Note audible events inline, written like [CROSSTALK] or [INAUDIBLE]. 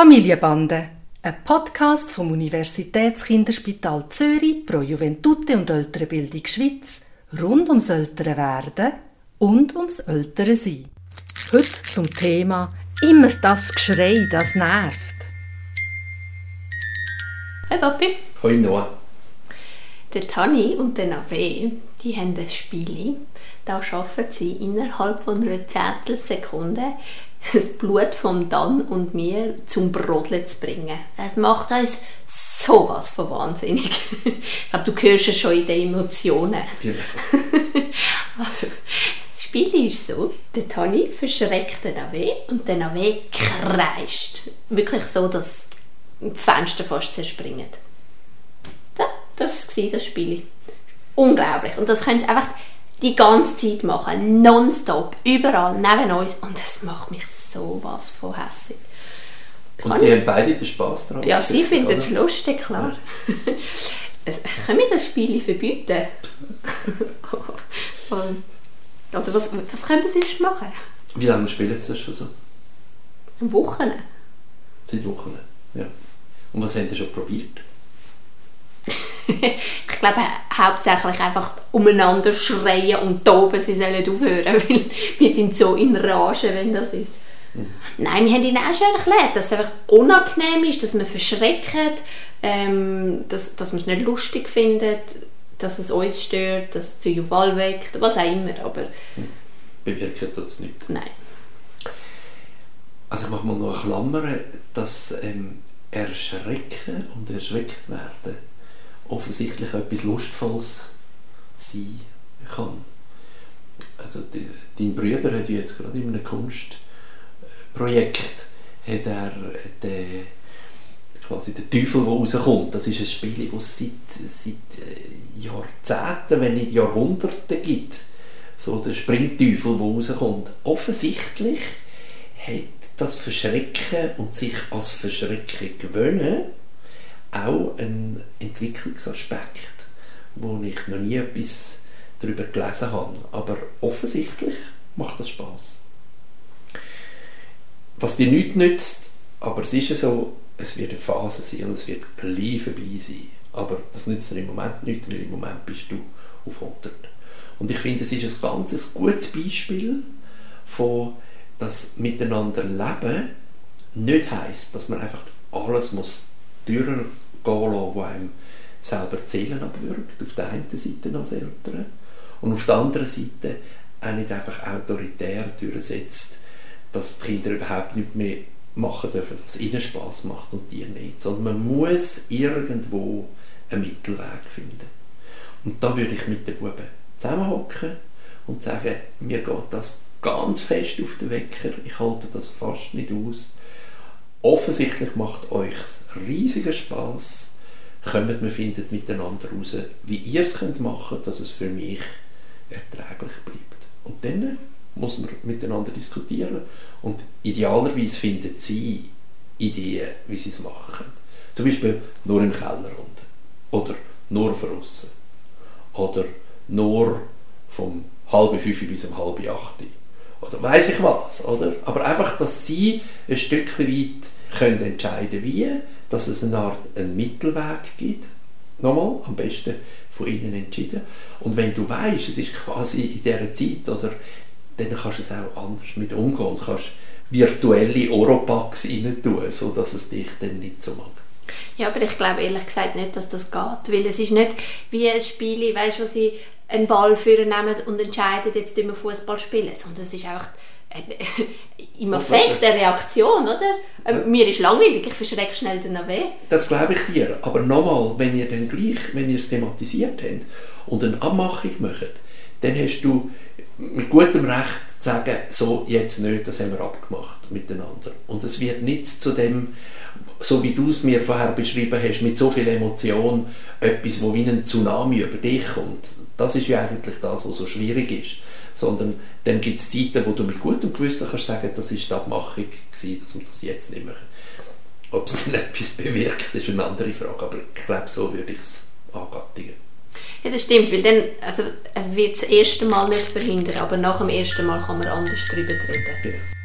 Familienbande, ein Podcast vom Universitätskinderspital Zürich pro Juventute und ältere Bildung Schweiz rund ums ältere Werden und ums ältere Sein. Heute zum Thema immer das Geschrei, das nervt. Hey Papi. Hoi Noah. Der Tani und der Nave, die haben ein Spiel. Da schaffen sie innerhalb von einer Zehntelsekunde [LAUGHS] das Blut von Dan und mir zum Brodeln zu bringen. Das macht uns sowas von wahnsinnig. [LAUGHS] Ich glaube, du hörst es schon in den Emotionen. Genau. [LAUGHS] Also, das Spiel ist so, der Tani verschreckt den Nave und der Nave kreischt. Wirklich so, dass die Fenster fast zerspringen. Das war das Spiel. Unglaublich. Und das können einfach die ganze Zeit machen. Nonstop. Überall, neben uns. Und das macht mich sowas von hässlich. Und sie haben beide den Spass daran. Ja, sie finden es lustig, klar. Es- [LAUGHS] Können wir das Spiel verbieten? [LAUGHS] Oder was, was können wir sonst machen? Wie lange spielen sie das schon so? Am Wochenende? Seit Wochen. Ja. Und was haben sie schon probiert? Ich glaube hauptsächlich einfach umeinander schreien und toben, sie sollen aufhören, [LAUGHS] weil wir sind so in Rage, wenn das ist. Nein, wir haben ihnen auch schon erklärt, dass es einfach unangenehm ist, dass man verschreckt, ähm, dass, dass man es nicht lustig findet, dass es uns stört, dass es zu Juval weckt, was auch immer, aber Bewirken tut es nicht. nein. Also ich mache mal noch eine Klammer, dass ähm, Erschrecken und erschreckt werden offensichtlich etwas Lustvolles sein kann. Also die, dein Bruder hat jetzt gerade in einem Kunstprojekt hat er den, quasi den Teufel, der rauskommt. Das ist ein Spiel, das es seit, seit äh, Jahrzehnten, wenn nicht Jahrhunderten gibt. So der Springteufel, der rauskommt. Offensichtlich hat das Verschrecken und sich als Verschrecken gewöhnen auch ein Entwicklungsaspekt, wo ich noch nie etwas darüber gelesen habe. Aber offensichtlich macht das Spaß. Was dir nichts nützt, aber es ist ja so, es wird eine Phase sein und es wird gleich vorbei sein. Aber das nützt dir im Moment nichts, weil im Moment bist du auf 100. Und ich finde, es ist ein ganz gutes Beispiel von das Miteinander leben nicht heisst, dass man einfach alles muss durchgehen lassen, was einem selber die Seelen abwürgt, auf der einen Seite als Eltern und auf der anderen Seite auch nicht einfach autoritär durchsetzt, dass die Kinder überhaupt nicht mehr machen dürfen, was ihnen Spaß macht und dir nicht, sondern man muss irgendwo einen Mittelweg finden. Und da würde ich mit den Buben zusammenhocken und sagen, mir geht das ganz fest auf den Wecker, ich halte das fast nicht aus. Offensichtlich macht euch riesiger Spaß. Kommt, wir finden miteinander raus, wie ihr es könnt machen dass es für mich erträglich bleibt. Und dann muss man miteinander diskutieren und idealerweise finden sie Ideen, wie sie es machen. Zum Beispiel nur im Keller unten oder nur von außen oder nur vom halb fünf bis um halb acht oder weiß ich was, oder? Aber einfach, dass sie ein Stück weit können entscheiden wie, dass es eine Art einen Mittelweg gibt. Nochmal, am besten von ihnen entschieden. Und wenn du weißt, es ist quasi in dieser Zeit, oder, dann kannst du es auch anders mit umgehen und kannst virtuelle Oropax rein tun, sodass es dich dann nicht so mag. Ja, aber ich glaube ehrlich gesagt nicht, dass das geht, weil es ist nicht wie ein Spiel, weißt, wo sie einen Ball nehmen und entscheiden, jetzt wir Fußball spielen, sondern es ist einfach [LAUGHS] im Affekt eine Reaktion, oder? Ähm, Mir ist langweilig, ich verschrecke schnell den weh. Das glaube ich dir. Aber nochmal, wenn ihr dann gleich, wenn ihr es thematisiert habt und eine Abmachung macht, dann hast du mit gutem Recht sagen, so jetzt nicht, das haben wir abgemacht miteinander. Und es wird nicht zu dem, so wie du es mir vorher beschrieben hast, mit so viel Emotion, etwas, wo wie ein Tsunami über dich kommt. Das ist ja eigentlich das, was so schwierig ist. Sondern dann gibt es Zeiten, wo du mit gutem Gewissen kannst sagen, das ist die Abmachung gewesen, dass wir das jetzt nicht machen. Ob es dann [LAUGHS] etwas bewirkt, ist eine andere Frage. Aber ich glaube, so würde ich es angattigen. Ja, das stimmt, weil dann, also, es wird das erste Mal nicht verhindern, aber nach dem ersten Mal kann man anders darüber reden. Genau.